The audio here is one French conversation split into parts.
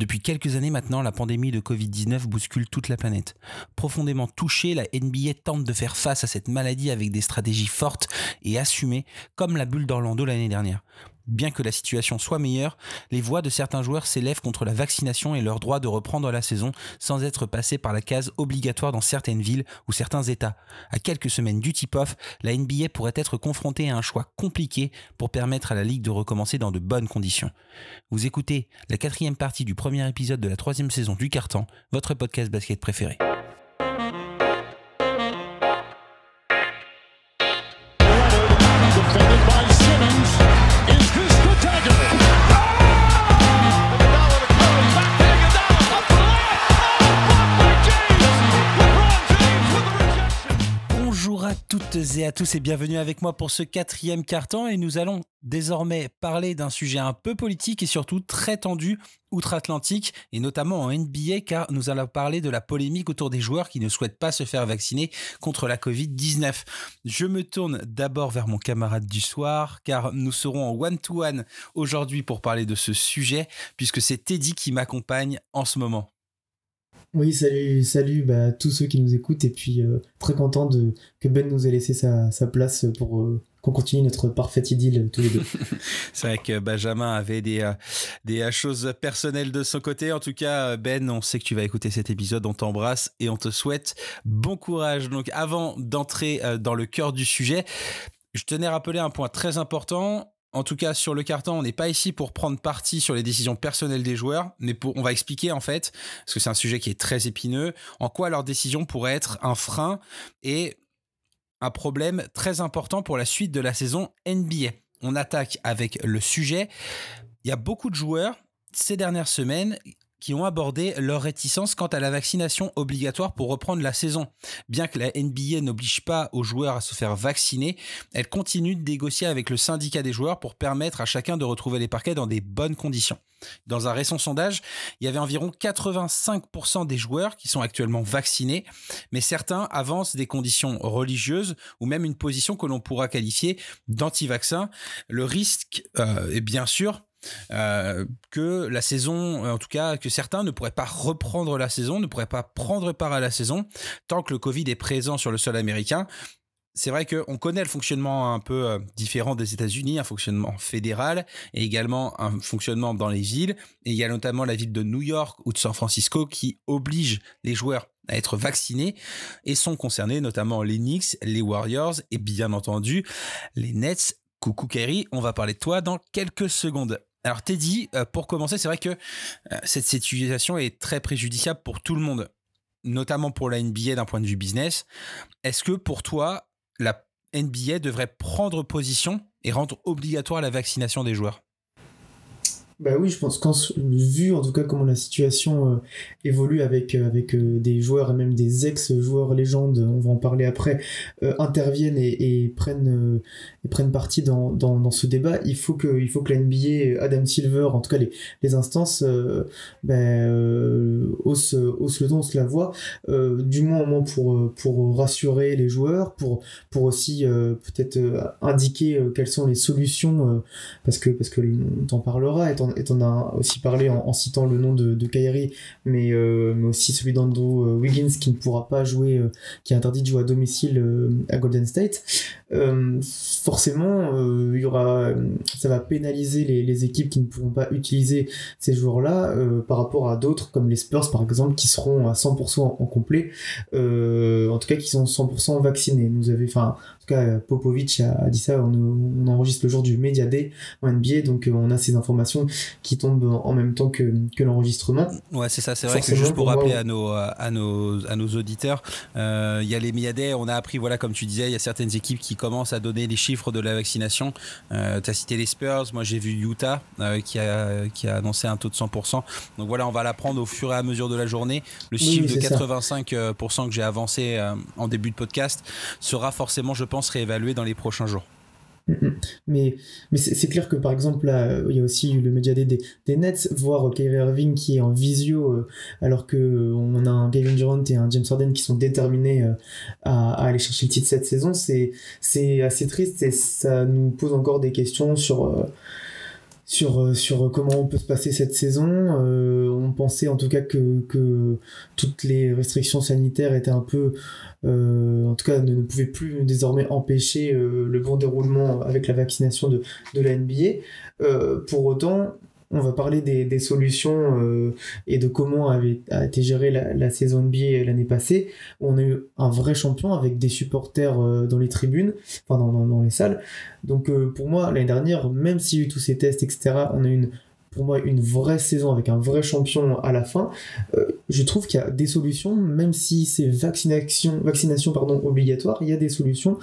Depuis quelques années maintenant, la pandémie de Covid-19 bouscule toute la planète. Profondément touchée, la NBA tente de faire face à cette maladie avec des stratégies fortes et assumées, comme la bulle d'Orlando l'année dernière. Bien que la situation soit meilleure, les voix de certains joueurs s'élèvent contre la vaccination et leur droit de reprendre la saison sans être passés par la case obligatoire dans certaines villes ou certains États. À quelques semaines du tip-off, la NBA pourrait être confrontée à un choix compliqué pour permettre à la Ligue de recommencer dans de bonnes conditions. Vous écoutez la quatrième partie du premier épisode de la troisième saison du Carton, votre podcast basket préféré. À tous et bienvenue avec moi pour ce quatrième carton et nous allons désormais parler d'un sujet un peu politique et surtout très tendu outre-Atlantique et notamment en NBA car nous allons parler de la polémique autour des joueurs qui ne souhaitent pas se faire vacciner contre la Covid-19. Je me tourne d'abord vers mon camarade du soir car nous serons en one-to-one aujourd'hui pour parler de ce sujet puisque c'est Teddy qui m'accompagne en ce moment. Oui, salut, salut bah, tous ceux qui nous écoutent et puis euh, très content de, que Ben nous ait laissé sa, place pour euh, qu'on continue notre parfaite idylle tous les deux. C'est vrai que Benjamin avait des, euh, des choses personnelles de son côté. En tout cas, Ben, on sait que tu vas écouter cet épisode, on t'embrasse et on te souhaite bon courage. Donc avant d'entrer dans le cœur du sujet, je tenais à rappeler un point très important en tout cas, sur le carton, on n'est pas ici pour prendre parti sur les décisions personnelles des joueurs, mais on va expliquer en fait, parce que c'est un sujet qui est très épineux, en quoi leur décision pourrait être un frein et un problème très important pour la suite de la saison NBA. On attaque avec le sujet. Il y a beaucoup de joueurs ces dernières semaines qui ont abordé leur réticence quant à la vaccination obligatoire pour reprendre la saison. Bien que la NBA n'oblige pas aux joueurs à se faire vacciner, elle continue de négocier avec le syndicat des joueurs pour permettre à chacun de retrouver les parquets dans des bonnes conditions. Dans un récent sondage, il y avait environ 85% des joueurs qui sont actuellement vaccinés, mais certains avancent des conditions religieuses ou même une position que l'on pourra qualifier d'anti-vaccin. Le risque euh, est bien sûr euh, que la saison, en tout cas, que certains ne pourraient pas reprendre la saison, ne pourraient pas prendre part à la saison tant que le Covid est présent sur le sol américain. C'est vrai qu'on connaît le fonctionnement un peu euh, différent des États-Unis, un fonctionnement fédéral et également un fonctionnement dans les villes. Et il y a notamment la ville de New York ou de San Francisco qui oblige les joueurs à être vaccinés et sont concernés notamment les Knicks, les Warriors et bien entendu les Nets. Coucou Kerry, on va parler de toi dans quelques secondes. Alors Teddy, euh, pour commencer, c'est vrai que euh, cette situation est très préjudiciable pour tout le monde, notamment pour la NBA d'un point de vue business. Est-ce que pour toi, la NBA devrait prendre position et rendre obligatoire la vaccination des joueurs? Bah oui, je pense qu'en vu en tout cas comment la situation euh, évolue avec euh, avec euh, des joueurs et même des ex-joueurs légendes, on va en parler après, interviennent et, et prennent et prennent partie dans, dans, dans, ce débat, il faut que il faut que la NBA, Adam Silver, en tout cas les, les instances, ben, haussent, haussent le ton, haussent la voix, du moins au moins pour pour rassurer les joueurs, pour pour aussi peut-être indiquer quelles sont les solutions, parce que parce que t'en parlera étant et on a aussi parlé en, citant le nom de, de Kyrie, mais, euh, mais aussi celui d'Andrew euh, Wiggins qui ne pourra pas jouer, euh, qui est interdit de jouer à domicile à Golden State. forcément, il y aura, ça va pénaliser les, équipes qui ne pourront pas utiliser ces joueurs-là par rapport à d'autres comme les Spurs par exemple qui seront à 100% en, complet, en tout cas qui sont 100% vaccinés. Nous cas, Popovic a, dit ça, on, enregistre le jour du Media Day en NBA, donc euh, on a ces informations qui tombent en même temps que, que l'enregistrement. Ouais, c'est ça, c'est vrai que juste pour, rappeler à, nos, à, nos, à nos auditeurs, euh, il y a les Media Day, on a appris, voilà, comme tu disais, il y a certaines équipes qui commencent à donner les chiffres de la vaccination. Euh, tu as cité les Spurs, moi j'ai vu Utah qui, a, qui a annoncé un taux de 100%. Donc voilà, on va l'apprendre au fur et à mesure de la journée. Le chiffre de 85% que j'ai avancé en début de podcast sera forcément, je pense, réévalué dans les prochains jours. Mais, c'est clair que par exemple, là, il y a aussi le média des, des Nets, voir Kyrie Irving qui est en visio, euh, alors qu'on a un Kevin Durant et un James Harden qui sont déterminés euh, à, aller chercher le titre cette saison, c'est assez triste et ça nous pose encore des questions sur. Euh, sur, sur comment on peut se passer cette saison. on on pensait en tout cas que, que toutes les restrictions sanitaires étaient un peu, euh, en tout cas, ne, pouvaient plus désormais empêcher euh, le bon déroulement avec la vaccination de, de la NBA. Euh, pour autant, on va parler des, solutions euh, et de comment avait, a été gérée la, saison NBA l'année passée. On a eu un vrai champion avec des supporters euh, dans les tribunes, enfin dans, les salles. Donc euh, pour moi, l'année dernière, même s'il y a eu tous ces tests, etc., on a eu pour moi une vraie saison avec un vrai champion à la fin. Je trouve qu'il y a des solutions, même si c'est vaccination, vaccination pardon, obligatoire, il y a des solutions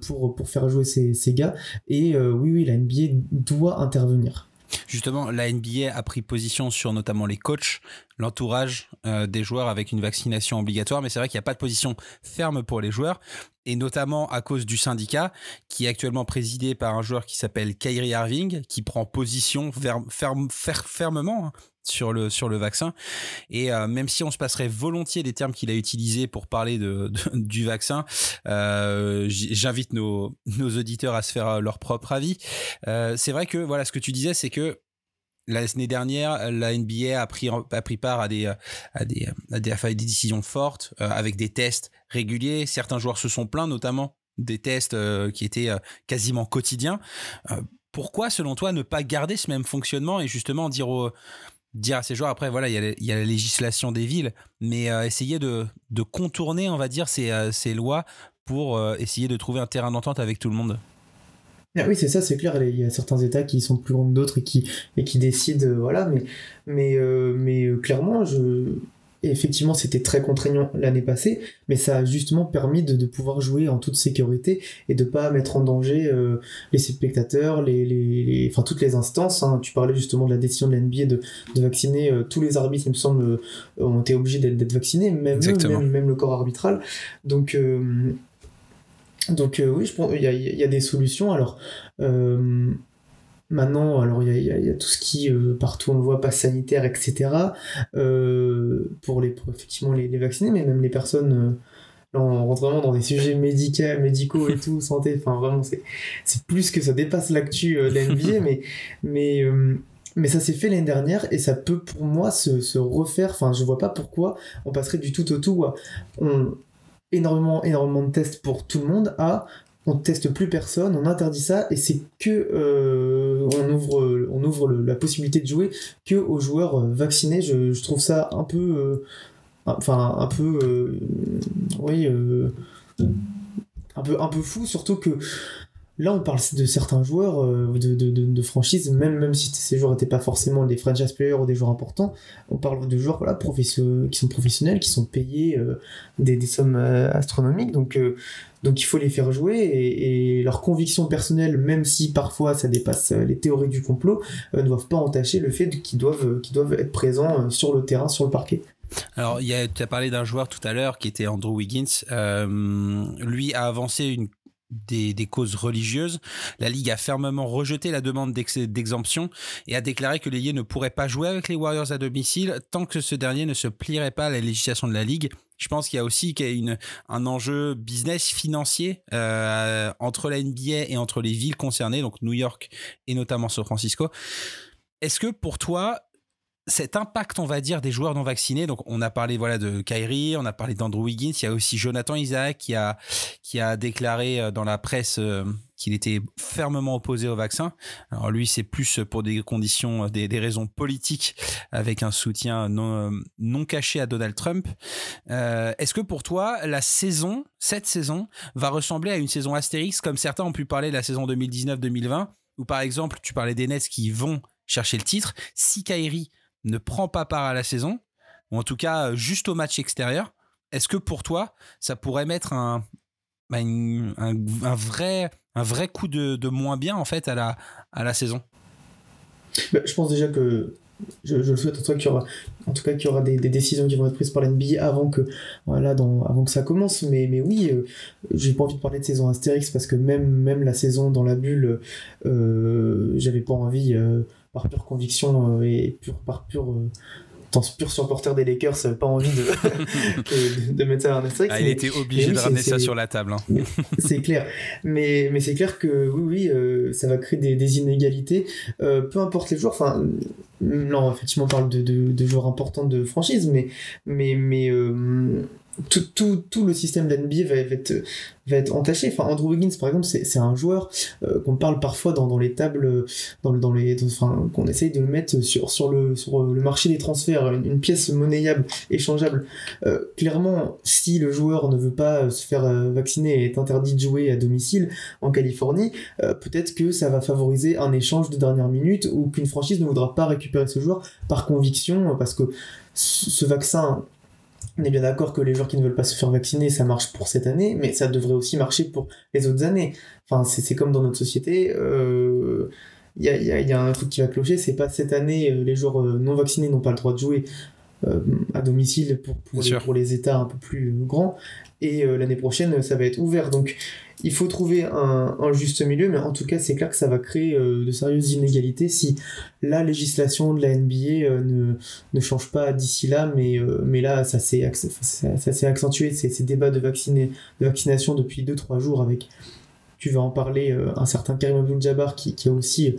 pour, faire jouer ces, gars. Et oui, oui, la NBA doit intervenir. Justement, la NBA a pris position sur notamment les coachs, l'entourage euh, des joueurs avec une vaccination obligatoire, mais c'est vrai qu'il n'y a pas de position ferme pour les joueurs, et notamment à cause du syndicat, qui est actuellement présidé par un joueur qui s'appelle Kyrie Irving, qui prend position ferme, ferme, ferme, fermement hein, sur le, sur le vaccin. Et euh, même si on se passerait volontiers des termes qu'il a utilisés pour parler du vaccin, euh, j'invite nos, nos auditeurs à se faire leur propre avis. C'est vrai que voilà, ce que tu disais, c'est que L'année dernière, la NBA a pris, a pris part à des, à des, à des, à des décisions fortes, euh, avec des tests réguliers. Certains joueurs se sont plaints, notamment des tests euh, qui étaient euh, quasiment quotidiens. pourquoi, selon toi, ne pas garder ce même fonctionnement et justement dire aux, dire à ces joueurs, après, voilà, il y, y, a la législation des villes, mais essayer de, de, contourner, on va dire, ces, ces lois pour essayer de trouver un terrain d'entente avec tout le monde? Ah oui, c'est ça, c'est clair. Il y a certains États qui sont plus grands que d'autres et qui, et qui décident, euh, voilà. Mais, mais, euh, mais euh, clairement, je... effectivement, c'était très contraignant l'année passée, mais ça a justement permis de, de, pouvoir jouer en toute sécurité et de pas mettre en danger euh, les spectateurs, les, les, les, enfin toutes les instances. Hein. Tu parlais justement de la décision de la NBA de, de vacciner euh, tous les arbitres, il me semble, ont été obligés d'être vaccinés, même, même, même, le corps arbitral. Donc donc euh, oui, je pense il y a, y a, des solutions. Alors euh, maintenant, alors il y, y a, tout ce qui euh, partout on le voit, passe sanitaire, etc. Pour les pour effectivement les, les, vacciner, mais même les personnes. Là, on rentre vraiment dans des sujets médicaux, médicaux et tout, santé. Enfin vraiment, c'est c'est plus que ça dépasse l'actu de mais mais mais ça s'est fait l'année dernière et ça peut pour moi se, se refaire. Enfin, je vois pas pourquoi on passerait du tout au tout. On, énormément, énormément de tests pour tout le monde à on teste plus personne, on interdit ça et c'est que euh, on ouvre, on ouvre la possibilité de jouer que aux joueurs euh, vaccinés. Je, je trouve ça un peu, euh, enfin un peu, oui, un peu, un peu fou, surtout que Là, on parle de certains joueurs euh, de, de, de, franchise, même, même si ces joueurs n'étaient pas forcément des franchise players ou des joueurs importants, on parle de joueurs voilà, qui sont professionnels, qui sont payés euh, des, des, sommes euh, astronomiques. Donc, donc il faut les faire jouer et, leurs convictions personnelles, même si parfois ça dépasse les théories du complot, ne doivent pas entacher le fait qu'ils doivent, doivent être présents sur le terrain, sur le parquet. Alors, tu as parlé d'un joueur tout à l'heure qui était Andrew Wiggins. Lui a avancé une des, causes religieuses. La Ligue a fermement rejeté la demande d'exemption et a déclaré que l'ailier ne pourrait pas jouer avec les Warriors à domicile tant que ce dernier ne se plierait pas à la législation de la Ligue. Je pense qu'il y a aussi y a une, un enjeu business financier euh, entre la NBA et entre les villes concernées, donc New York et notamment San Francisco. Est-ce que pour toi, cet impact, on va dire, des joueurs non vaccinés. Donc, on a parlé voilà de Kyrie, on a parlé d'Andrew Wiggins. Il y a aussi Jonathan Isaac qui a qui a déclaré euh, dans la presse euh, qu'il était fermement opposé au vaccin. Alors lui, c'est plus pour des conditions, des, des, raisons politiques, avec un soutien non, caché à Donald Trump. Euh, Est-ce que pour toi, la saison, cette saison, va ressembler à une saison Astérix, comme certains ont pu parler de la saison 2019-2020, où par exemple, tu parlais des Nets qui vont chercher le titre. Si Kyrie ne prend pas part à la saison, ou en tout cas juste au match extérieur, est-ce que pour toi, ça pourrait mettre un, un vrai, coup de, moins bien en fait à la, saison? Bah, Je pense déjà que je, le souhaite en tout cas qu'il y aura, en tout cas, qu'il y aura des, décisions qui vont être prises par l'NBA avant que, avant que ça commence. Mais, oui, euh, j'ai pas envie de parler de saison Astérix parce que même, même la saison dans la bulle, euh, j'avais pas envie. Euh, par pure conviction euh, et pure, par pure étant pur supporter des Lakers, pas envie de, de, mettre ça en astérisque. Ah, il était obligé de ramener ça sur la table. Hein. c'est clair. Mais, mais c'est clair que oui, oui, ça va créer des, des inégalités. peu importe les joueurs, enfin, non, effectivement, on parle de, de, de joueurs importants de franchise, mais, mais, mais tout, tout, tout, le système de l'NBA va, être, va être entaché. Enfin, Andrew Wiggins, par exemple, c'est un joueur euh, qu'on parle parfois dans, dans, les tables, dans, dans les, enfin, qu'on essaye de le mettre sur, sur, le, sur le marché des transferts, une, pièce monnayable, échangeable. Euh, clairement, si le joueur ne veut pas se faire euh, vacciner et est interdit de jouer à domicile en Californie, peut-être que ça va favoriser un échange de dernière minute ou qu'une franchise ne voudra pas récupérer ce joueur par conviction, parce que ce vaccin on est bien d'accord que les joueurs qui ne veulent pas se faire vacciner, ça marche pour cette année, mais ça devrait aussi marcher pour les autres années. Enfin, c'est comme dans notre société. Euh, il y, a, y, a, un truc qui va clocher, c'est pas cette année, euh, les joueurs euh, non vaccinés n'ont pas le droit de jouer à domicile pour, pour, les, pour, les, États un peu plus grands, et l'année prochaine, ça va être ouvert. Donc, il faut trouver un, juste milieu, mais en tout cas, c'est clair que ça va créer euh, de sérieuses inégalités si la législation de la NBA euh, ne, ne change pas d'ici là, mais, euh, mais là, ça s'est accentué, ces, ces débats de, vacciner, de vaccination depuis 2-3 jours avec, tu vas en parler, un certain Karim Abdul-Jabbar qui, qui, a aussi,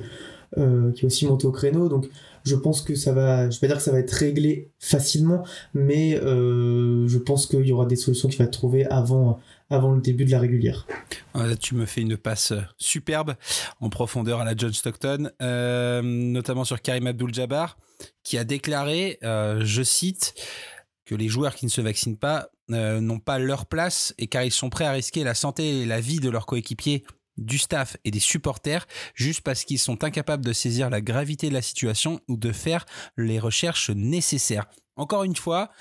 qui a aussi monté au créneau, donc je pense que ça va, je vais pas dire que ça va être réglé facilement, mais je pense qu'il y aura des solutions qui vont être trouvées avant, avant le début de la régulière. Là, tu me fais une passe superbe en profondeur à la John Stockton, euh, notamment sur Karim Abdul-Jabbar, qui a déclaré, euh, je cite, que les joueurs qui ne se vaccinent pas euh, n'ont pas leur place et car ils sont prêts à risquer la santé et la vie de leurs coéquipiers du staff et des supporters juste parce qu'ils sont incapables de saisir la gravité de la situation ou de faire les recherches nécessaires. Encore une fois,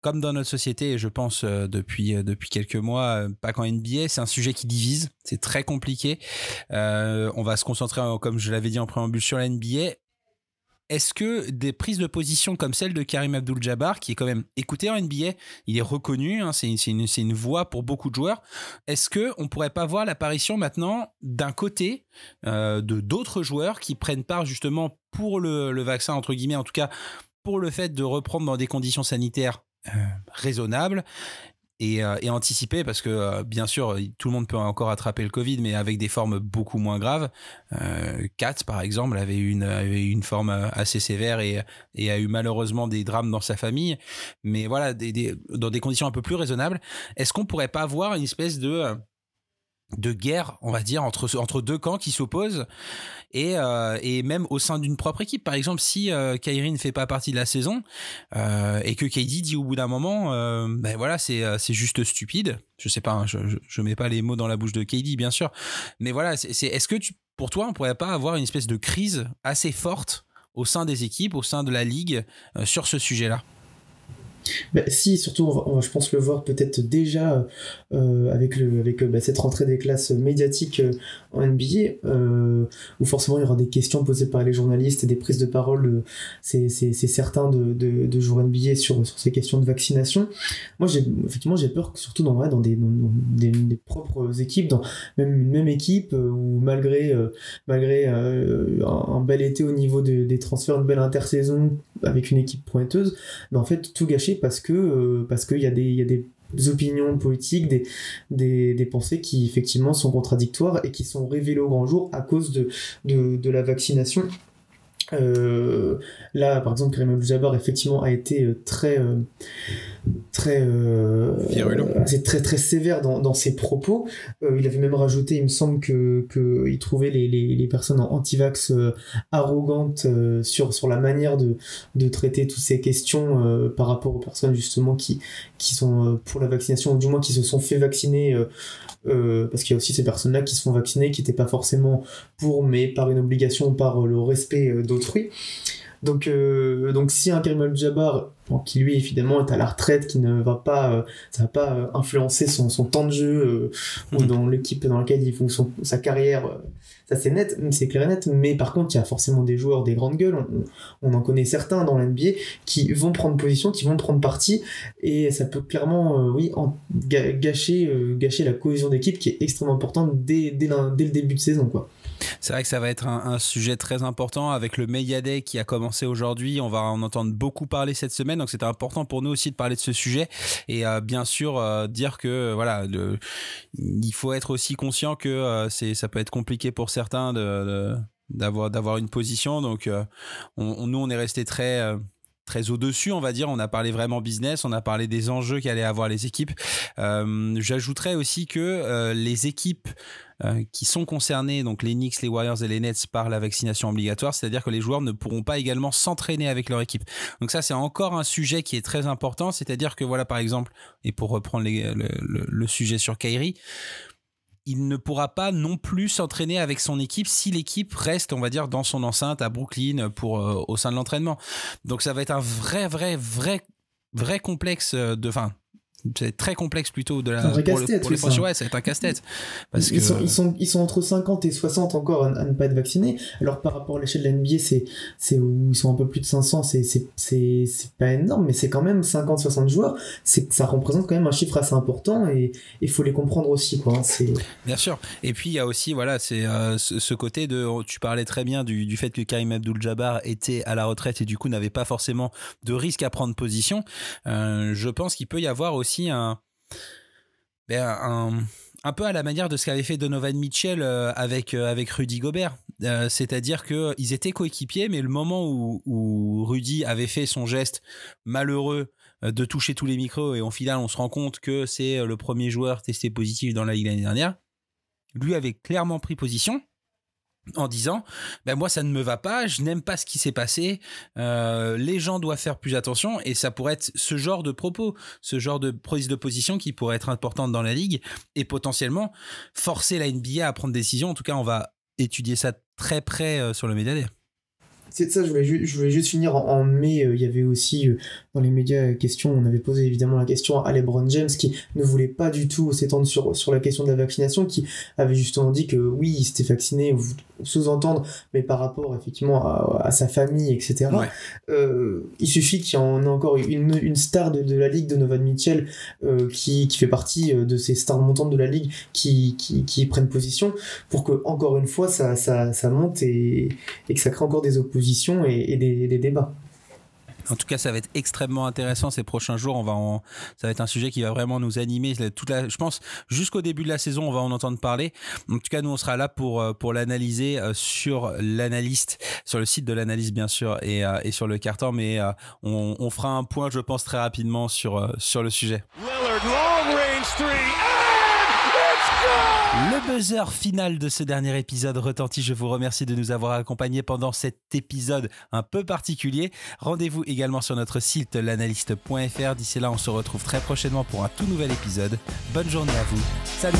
comme dans notre société, je pense euh, depuis, euh, depuis quelques mois, euh, pas qu'en NBA, c'est un sujet qui divise, c'est très compliqué. on va se concentrer, comme je l'avais dit en préambule, sur la NBA. Est-ce que des prises de position comme celle de Karim Abdul-Jabbar, qui est quand même écouté en NBA, il est reconnu, hein, c'est une, voix pour beaucoup de joueurs, est-ce qu'on ne pourrait pas voir l'apparition maintenant d'un côté de d'autres joueurs qui prennent part justement pour le, vaccin, entre guillemets, en tout cas pour le fait de reprendre dans des conditions sanitaires euh, raisonnable et, euh, et, anticipé parce que euh, bien sûr tout le monde peut encore attraper le Covid mais avec des formes beaucoup moins graves. Kat par exemple avait une, avait une forme assez sévère et, et, a eu malheureusement des drames dans sa famille mais voilà des, dans des conditions un peu plus raisonnables. Est-ce qu'on pourrait pas avoir une espèce de de guerre, on va dire, entre, deux camps qui s'opposent et, euh, et même au sein d'une propre équipe. Par exemple, si euh, ne fait pas partie de la saison euh, et que KD dit au bout d'un moment, euh, ben voilà, c'est juste stupide. Je sais pas, hein, je, je, mets pas les mots dans la bouche de KD, bien sûr, mais voilà, c'est est-ce que pour toi, on pourrait pas avoir une espèce de crise assez forte au sein des équipes, au sein de la ligue sur ce sujet-là? Bah, si, surtout, je pense le voir peut-être déjà euh, avec, le, avec bah, cette rentrée des classes médiatiques euh, en NBA, euh, où forcément il y aura des questions posées par les journalistes et des prises de parole, c'est certain, de, de, de joueurs NBA sur, sur ces questions de vaccination. Moi, effectivement, j'ai peur, surtout dans, dans, des, des, propres équipes, dans même une même équipe, où malgré, malgré un, bel été au niveau des transferts, une belle intersaison avec une équipe pointeuse, mais en fait, tout gâché parce euh, parce qu'il y a des opinions politiques, des, pensées qui effectivement sont contradictoires et qui sont révélées au grand jour à cause de la vaccination euh, là, par exemple, Karim Abdul-Jabbar effectivement a été euh, très euh, très c'est très très sévère dans, dans ses propos. il avait même rajouté, il me semble que, que il trouvait les, les, les personnes anti-vax arrogantes sur sur la manière de, de traiter toutes ces questions par rapport aux personnes justement qui qui sont pour la vaccination ou du moins qui se sont fait vacciner parce qu'il y a aussi ces personnes-là qui se font vacciner, qui n'étaient pas forcément pour, mais par une obligation, par le respect euh, d'autrui. Donc, euh, donc si un Karim Abdul-Jabbar, qui lui évidemment est à la retraite, qui ne va pas, ça va pas influencer son, son temps de jeu ou mhm. dans l'équipe dans laquelle il fait sa carrière ça c'est net, c'est clair et net, mais par contre, il y a forcément des joueurs, des grandes gueules, on, en connaît certains dans l'NBA, qui vont prendre position, qui vont prendre parti, et ça peut clairement, euh, oui, gâcher, euh, gâcher la cohésion d'équipe qui est extrêmement importante dès, dès, dès, le début de saison, quoi. C'est vrai que ça va être un, sujet très important avec le Media Day qui a commencé aujourd'hui. On va en entendre beaucoup parler cette semaine, donc c'était important pour nous aussi de parler de ce sujet et euh, bien sûr euh, dire que voilà, il faut être aussi conscient que euh, c'est ça peut être compliqué pour certains de, d'avoir d'avoir une position. Donc on, nous on est resté très très au-dessus, on va dire. On a parlé vraiment business, on a parlé des enjeux qu'allaient avoir les équipes. J'ajouterais aussi que les équipes euh, qui sont concernés, donc les Knicks, les Warriors et les Nets, par la vaccination obligatoire, c'est-à-dire que les joueurs ne pourront pas également s'entraîner avec leur équipe. Donc ça, c'est encore un sujet qui est très important, c'est-à-dire que voilà, par exemple, et pour reprendre le, sujet sur Kyrie, il ne pourra pas non plus s'entraîner avec son équipe si l'équipe reste, on va dire, dans son enceinte à Brooklyn euh, au sein de l'entraînement. Donc ça va être un vrai, vrai, vrai, vrai complexe de, fin c'est très complexe plutôt de la pour, le, pour les ça. c'est un casse-tête. Parce ils, sont, ils, sont, ils sont entre 50 et 60 encore à, ne pas être vaccinés. Alors par rapport à l'échelle de la NBA c'est c'est où ils sont un peu plus de 500 c'est c'est pas énorme mais c'est quand même 50 60 joueurs. C'est ça représente quand même un chiffre assez important et il faut les comprendre aussi quoi. C'est bien sûr. Et puis il y a aussi voilà c'est euh, ce, côté de tu parlais très bien du, du fait que Karim Abdul-Jabbar était à la retraite et du coup n'avait pas forcément de risque à prendre position. Euh, je pense qu'il peut y avoir aussi ben, un, peu à la manière de ce qu'avait fait Donovan Mitchell euh, avec, euh, avec Rudy Gobert. Euh, c'est-à-dire qu'ils étaient coéquipiers, mais le moment où, où, Rudy avait fait son geste malheureux de toucher tous les micros et au final on se rend compte que c'est le premier joueur testé positif dans la ligue l'année dernière, lui avait clairement pris position en disant ben moi ça ne me va pas, je n'aime pas ce qui s'est passé, euh, les gens doivent faire plus attention et ça pourrait être ce genre de propos, ce genre de prise de position qui pourrait être importante dans la ligue et potentiellement forcer la NBA à prendre des décisions. En tout cas, on va étudier ça très près euh, sur le médaillé c'est ça, je voulais, je voulais juste finir en, mai. Euh, il y avait aussi euh, dans les médias euh, question, on avait posé évidemment la question à LeBron James qui ne voulait pas du tout s'étendre sur, sur la question de la vaccination, qui avait justement dit que oui, il s'était vacciné, sous-entendre, mais par rapport effectivement à, sa famille, etc. il suffit qu'il y en ait encore une, une star de, de, la ligue, de Novan Mitchell, qui, qui, fait partie de ces stars montantes de la ligue, qui, qui, qui prennent position pour que, encore une fois, ça, ça, ça monte et, et que ça crée encore des oppositions et, des, débats. En tout cas, ça va être extrêmement intéressant ces prochains jours. On va ça va être un sujet qui va vraiment nous animer. Toute la, je pense jusqu'au début de la saison, on va en entendre parler. En tout cas, nous, on sera là pour euh, pour l'analyser euh, sur l'analyste, sur le site de l'analyste bien sûr, et, euh, et sur le carton. Mais on, on, fera un point, je pense, très rapidement sur sur le sujet. Lillard, long range le buzzer final de ce dernier épisode retentit. Je vous remercie de nous avoir accompagnés pendant cet épisode un peu particulier. Rendez-vous également sur notre site l'analyste.fr. D'ici là, on se retrouve très prochainement pour un tout nouvel épisode. Bonne journée à vous. Salut